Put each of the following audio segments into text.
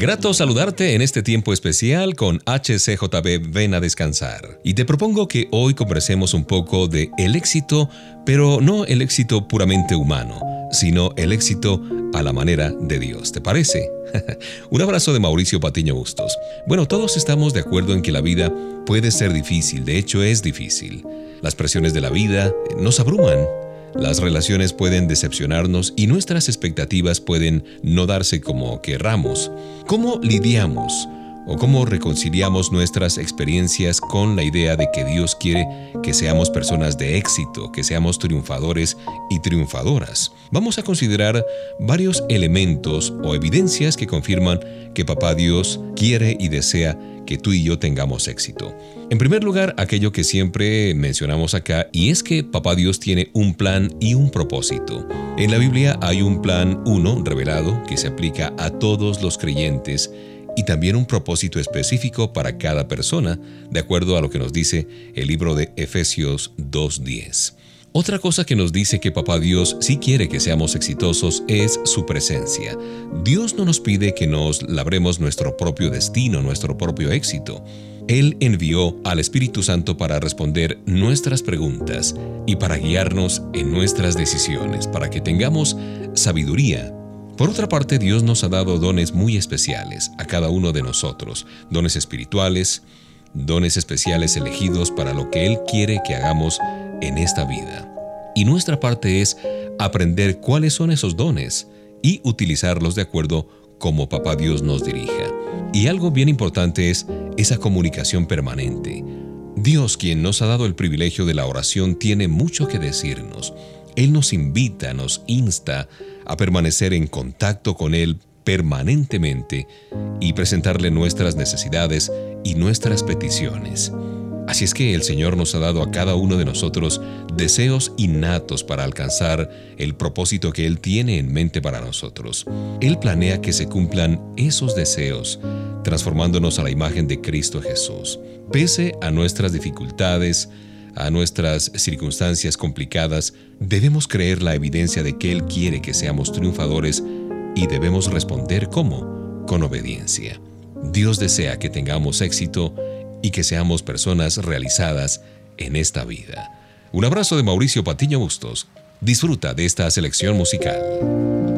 Grato saludarte en este tiempo especial con HCJB Ven a Descansar. Y te propongo que hoy conversemos un poco de el éxito, pero no el éxito puramente humano, sino el éxito a la manera de Dios. ¿Te parece? un abrazo de Mauricio Patiño Bustos. Bueno, todos estamos de acuerdo en que la vida puede ser difícil, de hecho es difícil. Las presiones de la vida nos abruman las relaciones pueden decepcionarnos y nuestras expectativas pueden no darse como querramos. ¿Cómo lidiamos o cómo reconciliamos nuestras experiencias con la idea de que Dios quiere que seamos personas de éxito, que seamos triunfadores y triunfadoras? Vamos a considerar varios elementos o evidencias que confirman que Papá Dios quiere y desea que tú y yo tengamos éxito. En primer lugar, aquello que siempre mencionamos acá, y es que Papá Dios tiene un plan y un propósito. En la Biblia hay un plan uno revelado que se aplica a todos los creyentes y también un propósito específico para cada persona, de acuerdo a lo que nos dice el libro de Efesios 2.10. Otra cosa que nos dice que Papá Dios sí quiere que seamos exitosos es su presencia. Dios no nos pide que nos labremos nuestro propio destino, nuestro propio éxito. Él envió al Espíritu Santo para responder nuestras preguntas y para guiarnos en nuestras decisiones, para que tengamos sabiduría. Por otra parte, Dios nos ha dado dones muy especiales a cada uno de nosotros, dones espirituales, dones especiales elegidos para lo que Él quiere que hagamos en esta vida. Y nuestra parte es aprender cuáles son esos dones y utilizarlos de acuerdo como Papá Dios nos dirija. Y algo bien importante es esa comunicación permanente. Dios, quien nos ha dado el privilegio de la oración, tiene mucho que decirnos. Él nos invita, nos insta a permanecer en contacto con Él permanentemente y presentarle nuestras necesidades y nuestras peticiones. Así es que el Señor nos ha dado a cada uno de nosotros deseos innatos para alcanzar el propósito que Él tiene en mente para nosotros. Él planea que se cumplan esos deseos, transformándonos a la imagen de Cristo Jesús. Pese a nuestras dificultades, a nuestras circunstancias complicadas, debemos creer la evidencia de que Él quiere que seamos triunfadores y debemos responder como, con obediencia. Dios desea que tengamos éxito y que seamos personas realizadas en esta vida. Un abrazo de Mauricio Patiño Bustos. Disfruta de esta selección musical.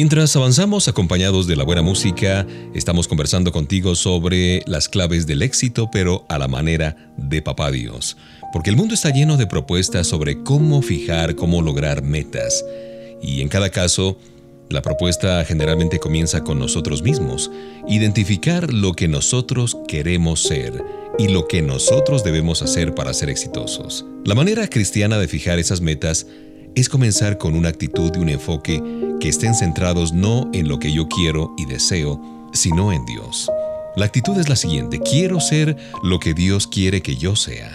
Mientras avanzamos acompañados de la buena música, estamos conversando contigo sobre las claves del éxito, pero a la manera de Papá Dios. Porque el mundo está lleno de propuestas sobre cómo fijar, cómo lograr metas. Y en cada caso, la propuesta generalmente comienza con nosotros mismos, identificar lo que nosotros queremos ser y lo que nosotros debemos hacer para ser exitosos. La manera cristiana de fijar esas metas es comenzar con una actitud y un enfoque que estén centrados no en lo que yo quiero y deseo, sino en Dios. La actitud es la siguiente, quiero ser lo que Dios quiere que yo sea.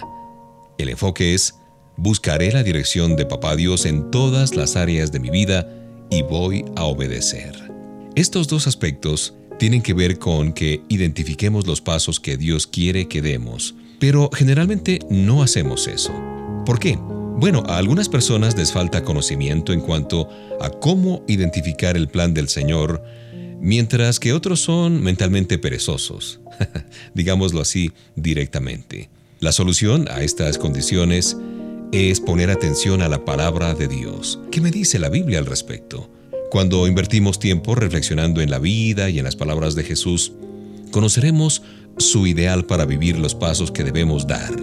El enfoque es, buscaré la dirección de Papá Dios en todas las áreas de mi vida y voy a obedecer. Estos dos aspectos tienen que ver con que identifiquemos los pasos que Dios quiere que demos, pero generalmente no hacemos eso. ¿Por qué? Bueno, a algunas personas les falta conocimiento en cuanto a cómo identificar el plan del Señor, mientras que otros son mentalmente perezosos, digámoslo así directamente. La solución a estas condiciones es poner atención a la palabra de Dios. ¿Qué me dice la Biblia al respecto? Cuando invertimos tiempo reflexionando en la vida y en las palabras de Jesús, conoceremos su ideal para vivir los pasos que debemos dar.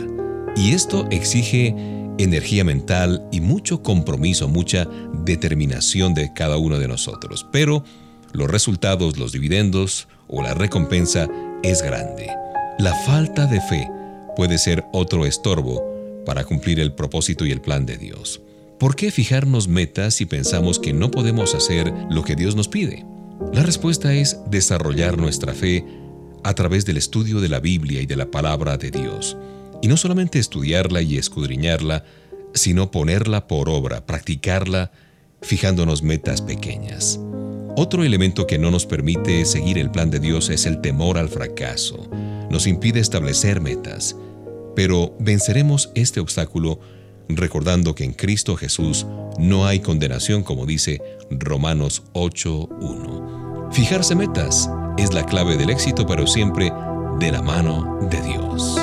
Y esto exige energía mental y mucho compromiso, mucha determinación de cada uno de nosotros. Pero los resultados, los dividendos o la recompensa es grande. La falta de fe puede ser otro estorbo para cumplir el propósito y el plan de Dios. ¿Por qué fijarnos metas si pensamos que no podemos hacer lo que Dios nos pide? La respuesta es desarrollar nuestra fe a través del estudio de la Biblia y de la palabra de Dios. Y no solamente estudiarla y escudriñarla, sino ponerla por obra, practicarla, fijándonos metas pequeñas. Otro elemento que no nos permite seguir el plan de Dios es el temor al fracaso. Nos impide establecer metas. Pero venceremos este obstáculo recordando que en Cristo Jesús no hay condenación, como dice Romanos 8.1. Fijarse metas es la clave del éxito, pero siempre de la mano de Dios.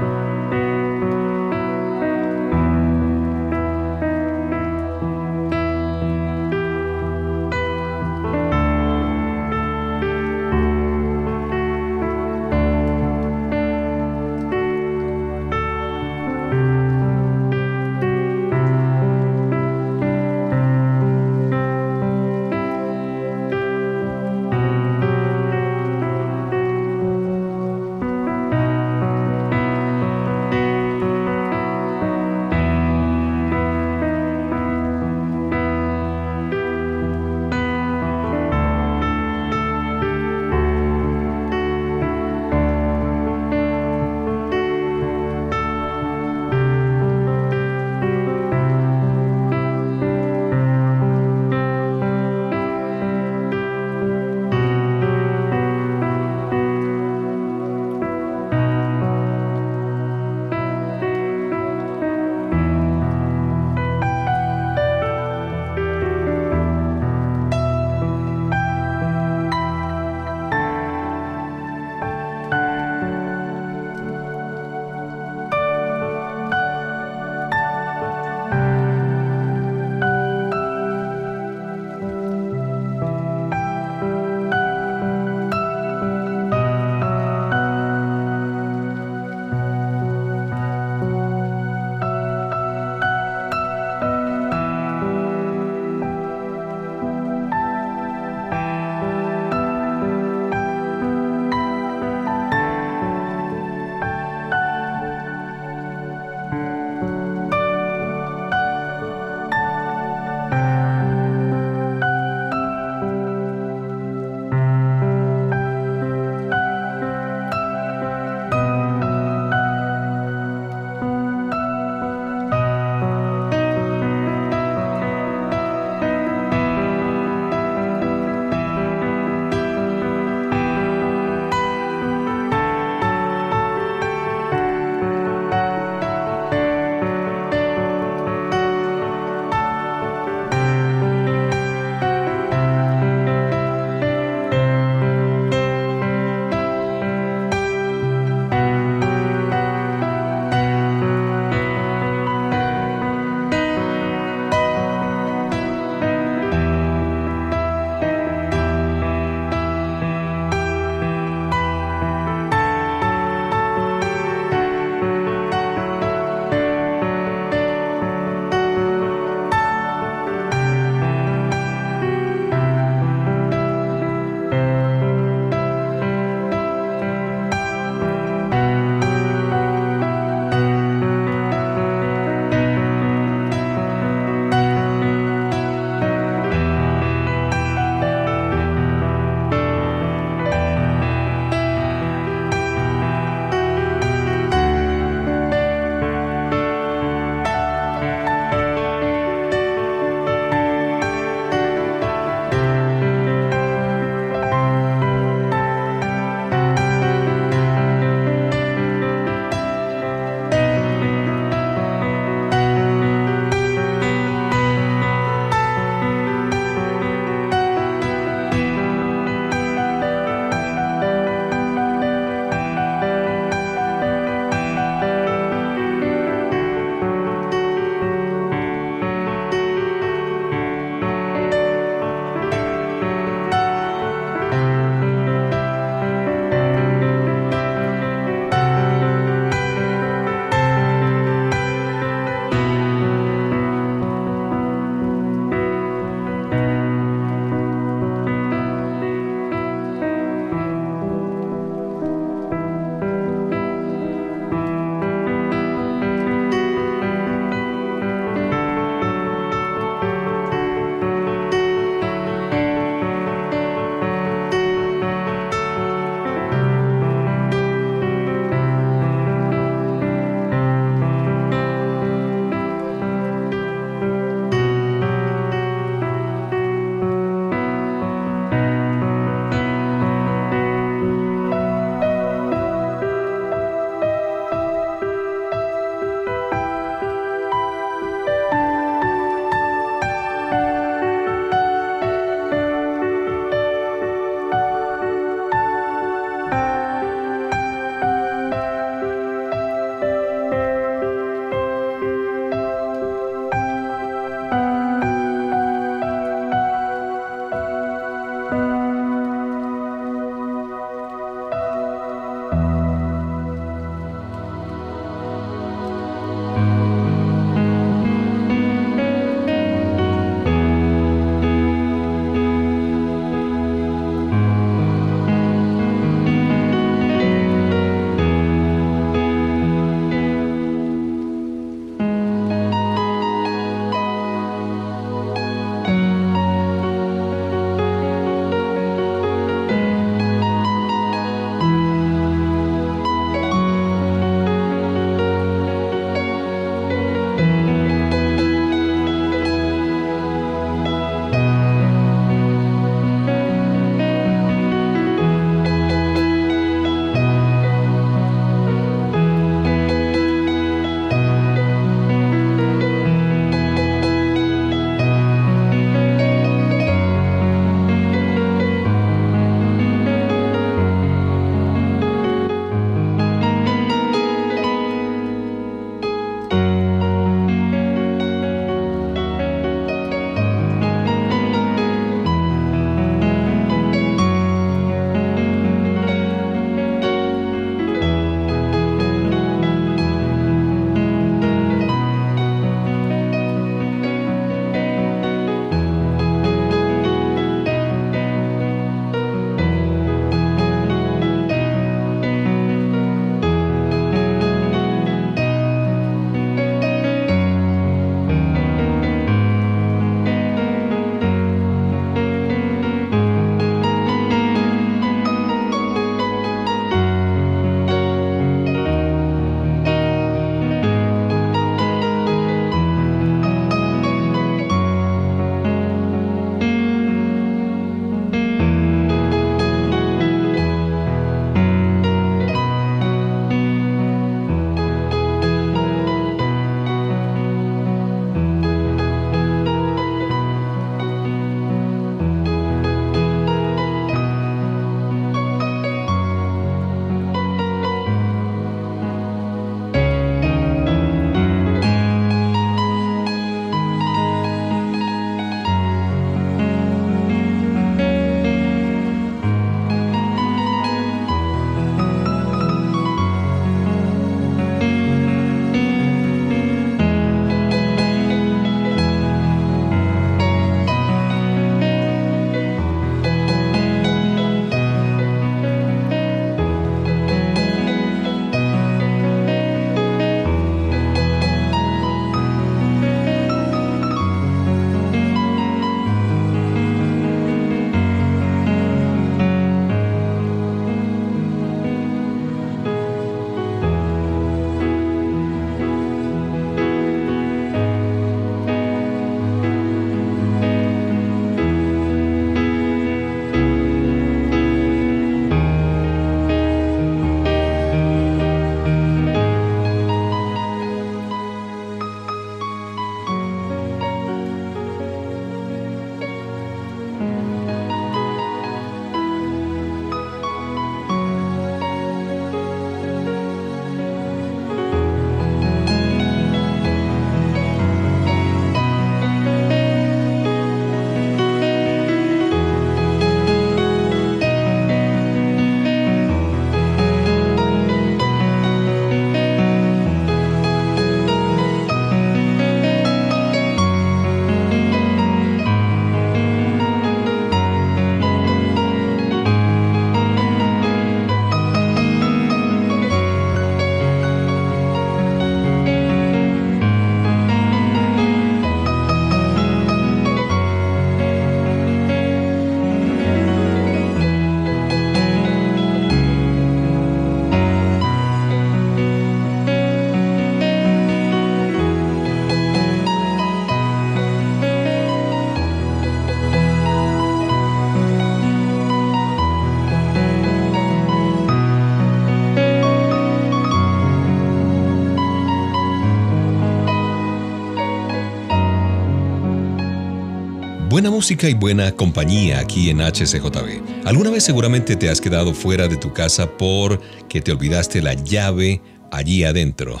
Buena música y buena compañía aquí en HCJB. Alguna vez seguramente te has quedado fuera de tu casa porque te olvidaste la llave allí adentro.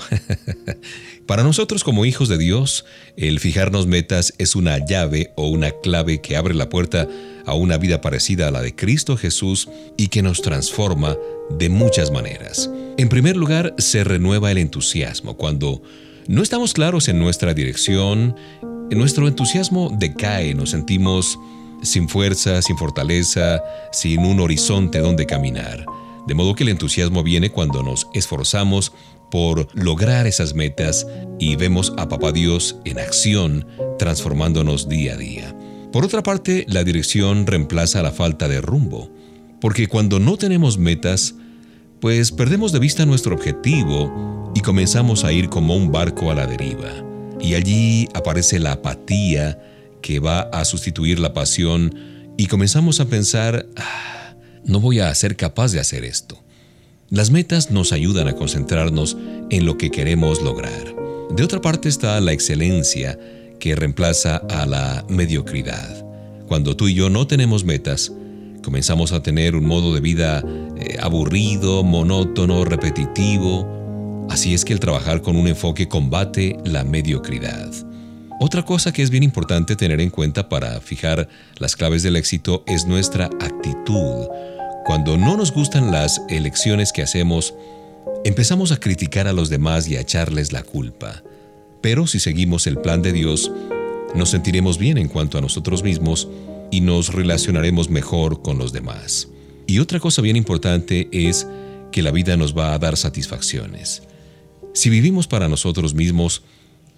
Para nosotros como hijos de Dios, el fijarnos metas es una llave o una clave que abre la puerta a una vida parecida a la de Cristo Jesús y que nos transforma de muchas maneras. En primer lugar, se renueva el entusiasmo. Cuando no estamos claros en nuestra dirección, nuestro entusiasmo decae, nos sentimos sin fuerza, sin fortaleza, sin un horizonte donde caminar. De modo que el entusiasmo viene cuando nos esforzamos por lograr esas metas y vemos a Papá Dios en acción, transformándonos día a día. Por otra parte, la dirección reemplaza la falta de rumbo, porque cuando no tenemos metas, pues perdemos de vista nuestro objetivo y comenzamos a ir como un barco a la deriva. Y allí aparece la apatía que va a sustituir la pasión y comenzamos a pensar, ah, no voy a ser capaz de hacer esto. Las metas nos ayudan a concentrarnos en lo que queremos lograr. De otra parte está la excelencia que reemplaza a la mediocridad. Cuando tú y yo no tenemos metas, comenzamos a tener un modo de vida eh, aburrido, monótono, repetitivo. Así es que el trabajar con un enfoque combate la mediocridad. Otra cosa que es bien importante tener en cuenta para fijar las claves del éxito es nuestra actitud cuando no nos gustan las elecciones que hacemos, empezamos a criticar a los demás y a echarles la culpa. Pero si seguimos el plan de Dios, nos sentiremos bien en cuanto a nosotros mismos y nos relacionaremos mejor con los demás. Y otra cosa bien importante es que la vida nos va a dar satisfacciones. Si vivimos para nosotros mismos,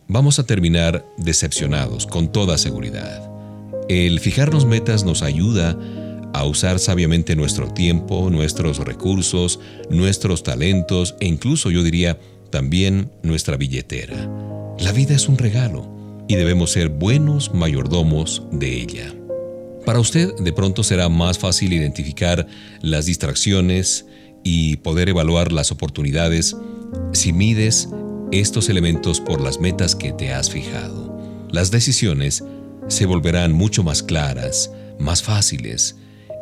vamos a terminar decepcionados con toda seguridad. El fijarnos metas nos ayuda a usar sabiamente nuestro tiempo, nuestros recursos, nuestros talentos e incluso yo diría también nuestra billetera. La vida es un regalo y debemos ser buenos mayordomos de ella. Para usted de pronto será más fácil identificar las distracciones y poder evaluar las oportunidades si mides estos elementos por las metas que te has fijado. Las decisiones se volverán mucho más claras, más fáciles,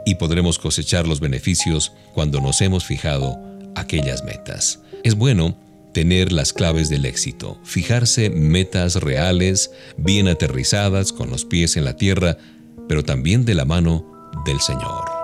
y podremos cosechar los beneficios cuando nos hemos fijado aquellas metas. Es bueno tener las claves del éxito, fijarse metas reales, bien aterrizadas, con los pies en la tierra, pero también de la mano del Señor.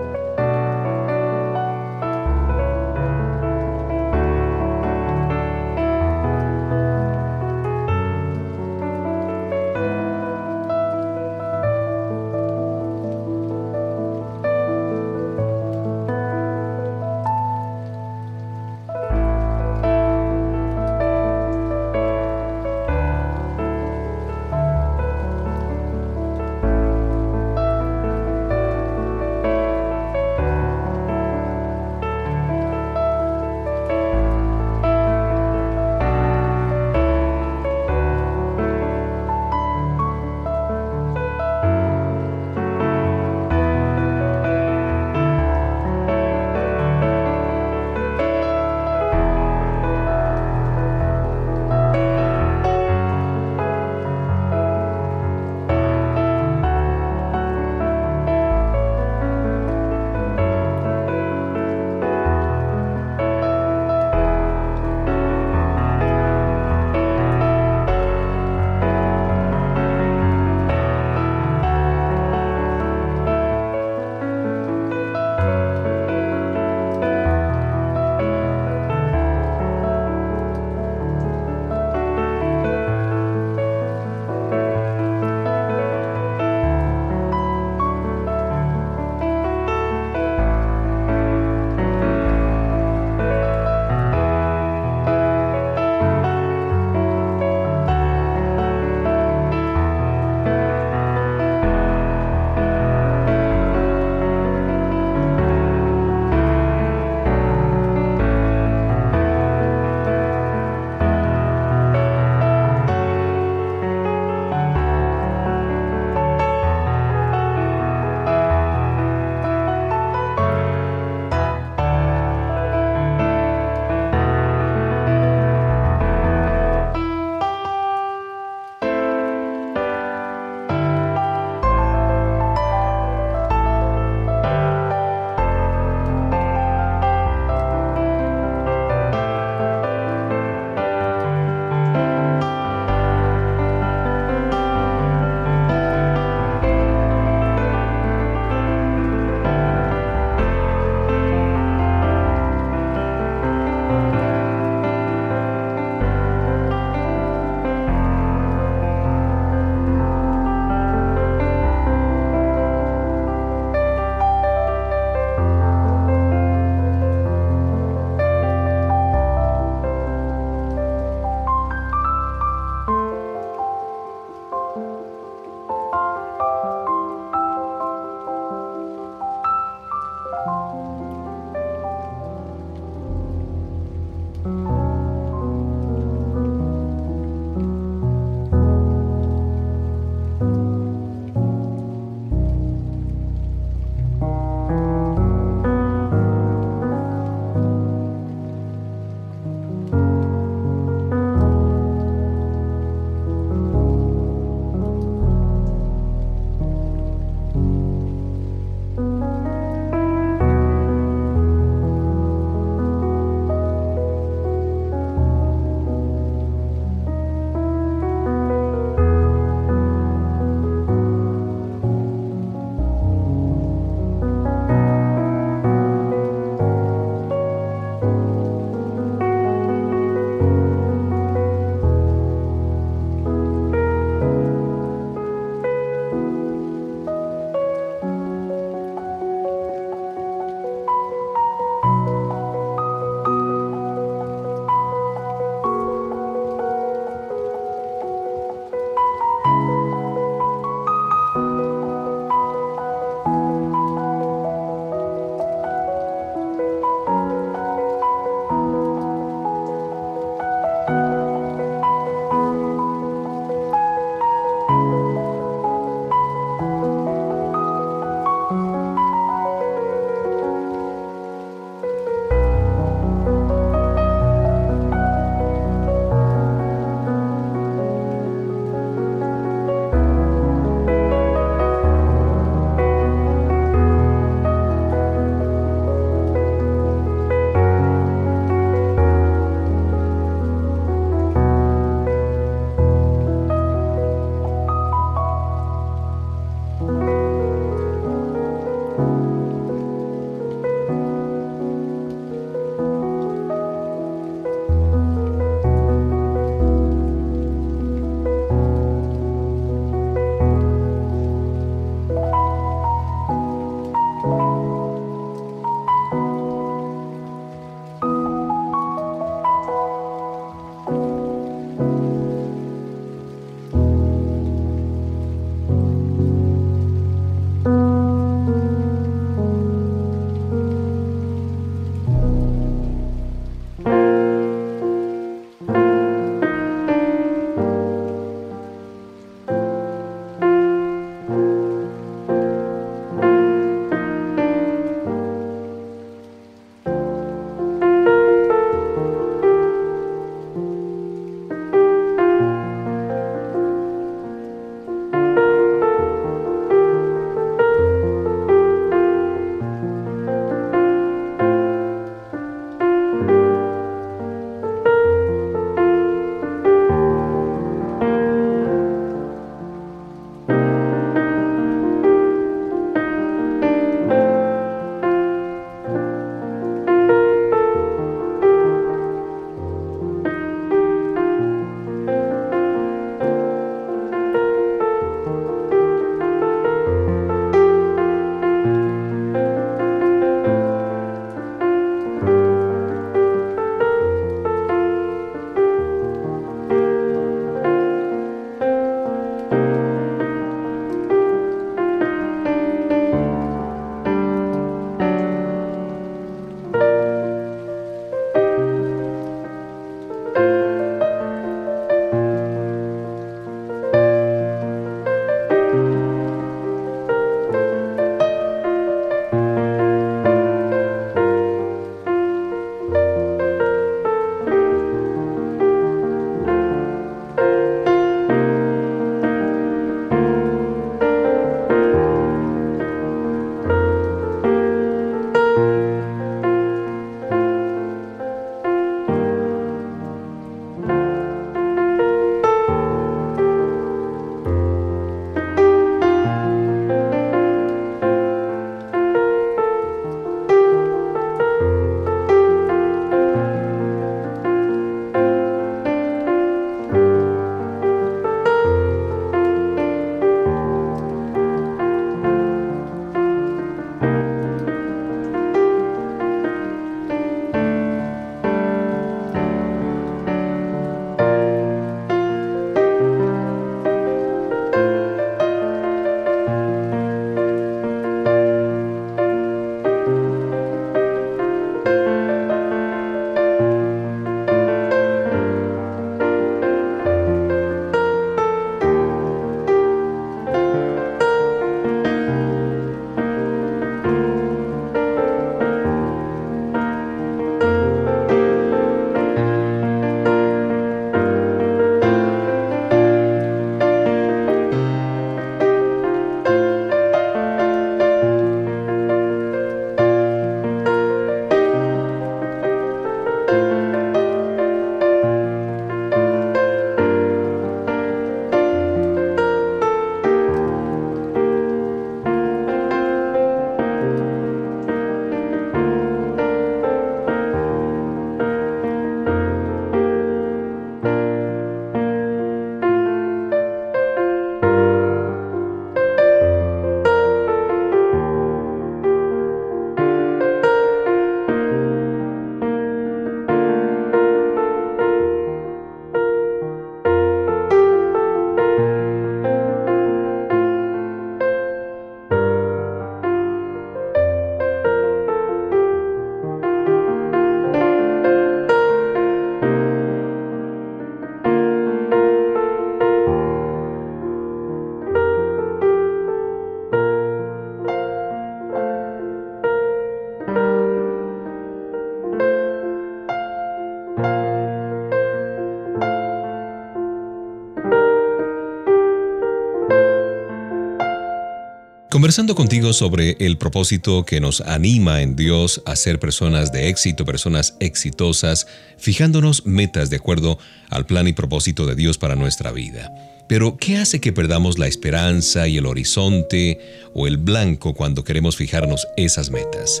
Conversando contigo sobre el propósito que nos anima en Dios a ser personas de éxito, personas exitosas, fijándonos metas de acuerdo al plan y propósito de Dios para nuestra vida. Pero, ¿qué hace que perdamos la esperanza y el horizonte o el blanco cuando queremos fijarnos esas metas?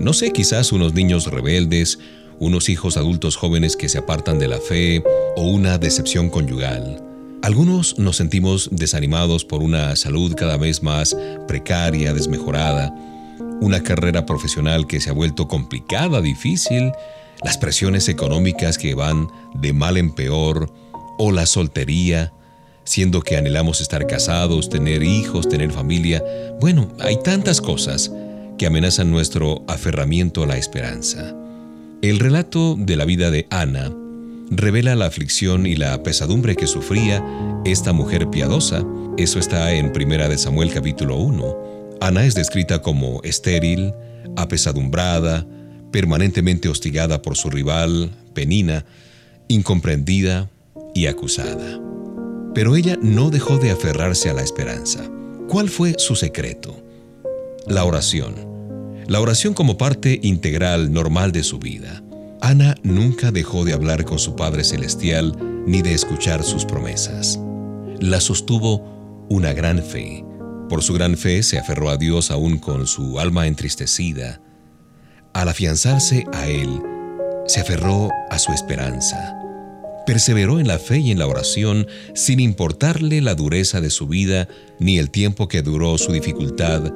No sé, quizás unos niños rebeldes, unos hijos adultos jóvenes que se apartan de la fe o una decepción conyugal. Algunos nos sentimos desanimados por una salud cada vez más precaria, desmejorada, una carrera profesional que se ha vuelto complicada, difícil, las presiones económicas que van de mal en peor, o la soltería, siendo que anhelamos estar casados, tener hijos, tener familia. Bueno, hay tantas cosas que amenazan nuestro aferramiento a la esperanza. El relato de la vida de Ana revela la aflicción y la pesadumbre que sufría esta mujer piadosa. Eso está en Primera de Samuel capítulo 1. Ana es descrita como estéril, apesadumbrada, permanentemente hostigada por su rival, Penina, incomprendida y acusada. Pero ella no dejó de aferrarse a la esperanza. ¿Cuál fue su secreto? La oración. La oración como parte integral, normal de su vida. Ana nunca dejó de hablar con su Padre Celestial ni de escuchar sus promesas. La sostuvo una gran fe. Por su gran fe se aferró a Dios aún con su alma entristecida. Al afianzarse a Él, se aferró a su esperanza. Perseveró en la fe y en la oración sin importarle la dureza de su vida ni el tiempo que duró su dificultad.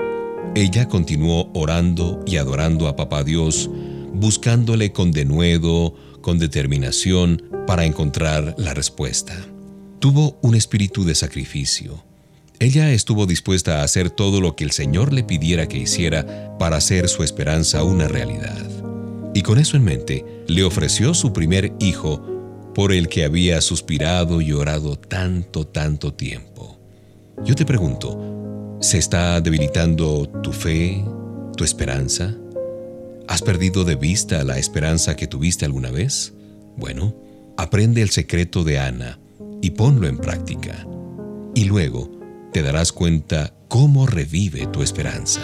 Ella continuó orando y adorando a Papá Dios buscándole con denuedo, con determinación para encontrar la respuesta. Tuvo un espíritu de sacrificio. Ella estuvo dispuesta a hacer todo lo que el Señor le pidiera que hiciera para hacer su esperanza una realidad. Y con eso en mente, le ofreció su primer hijo por el que había suspirado y orado tanto, tanto tiempo. Yo te pregunto, ¿se está debilitando tu fe, tu esperanza? ¿Has perdido de vista la esperanza que tuviste alguna vez? Bueno, aprende el secreto de Ana y ponlo en práctica. Y luego te darás cuenta cómo revive tu esperanza.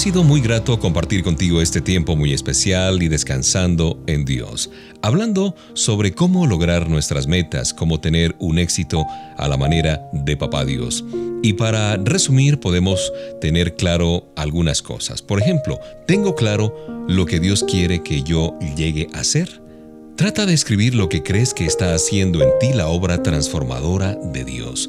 Sido muy grato compartir contigo este tiempo muy especial y descansando en Dios, hablando sobre cómo lograr nuestras metas, cómo tener un éxito a la manera de Papá Dios. Y para resumir podemos tener claro algunas cosas. Por ejemplo, tengo claro lo que Dios quiere que yo llegue a ser. Trata de escribir lo que crees que está haciendo en ti la obra transformadora de Dios.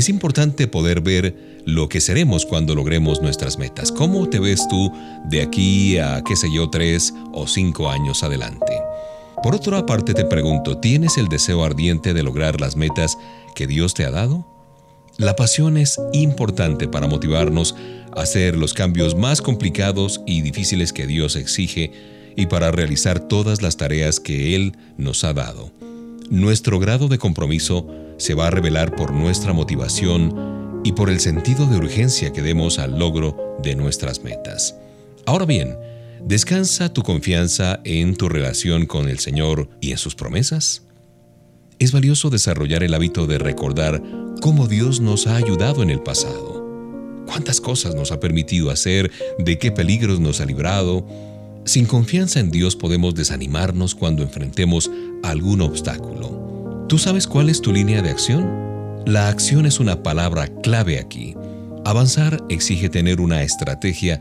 Es importante poder ver lo que seremos cuando logremos nuestras metas. ¿Cómo te ves tú de aquí a, qué sé yo, tres o cinco años adelante? Por otra parte te pregunto, ¿tienes el deseo ardiente de lograr las metas que Dios te ha dado? La pasión es importante para motivarnos a hacer los cambios más complicados y difíciles que Dios exige y para realizar todas las tareas que Él nos ha dado. Nuestro grado de compromiso se va a revelar por nuestra motivación y por el sentido de urgencia que demos al logro de nuestras metas. Ahora bien, ¿descansa tu confianza en tu relación con el Señor y en sus promesas? Es valioso desarrollar el hábito de recordar cómo Dios nos ha ayudado en el pasado, cuántas cosas nos ha permitido hacer, de qué peligros nos ha librado. Sin confianza en Dios podemos desanimarnos cuando enfrentemos algún obstáculo. ¿Tú sabes cuál es tu línea de acción? La acción es una palabra clave aquí. Avanzar exige tener una estrategia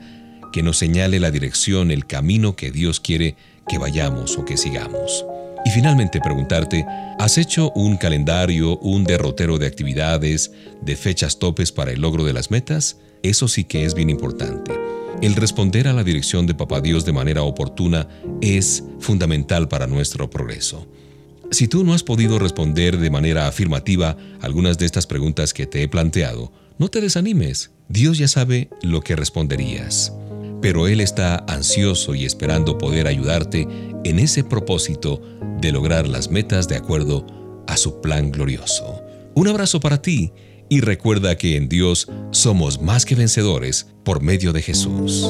que nos señale la dirección, el camino que Dios quiere que vayamos o que sigamos. Y finalmente preguntarte, ¿has hecho un calendario, un derrotero de actividades, de fechas topes para el logro de las metas? Eso sí que es bien importante. El responder a la dirección de Papá Dios de manera oportuna es fundamental para nuestro progreso. Si tú no has podido responder de manera afirmativa algunas de estas preguntas que te he planteado, no te desanimes. Dios ya sabe lo que responderías. Pero Él está ansioso y esperando poder ayudarte en ese propósito de lograr las metas de acuerdo a su plan glorioso. Un abrazo para ti y recuerda que en Dios somos más que vencedores por medio de Jesús.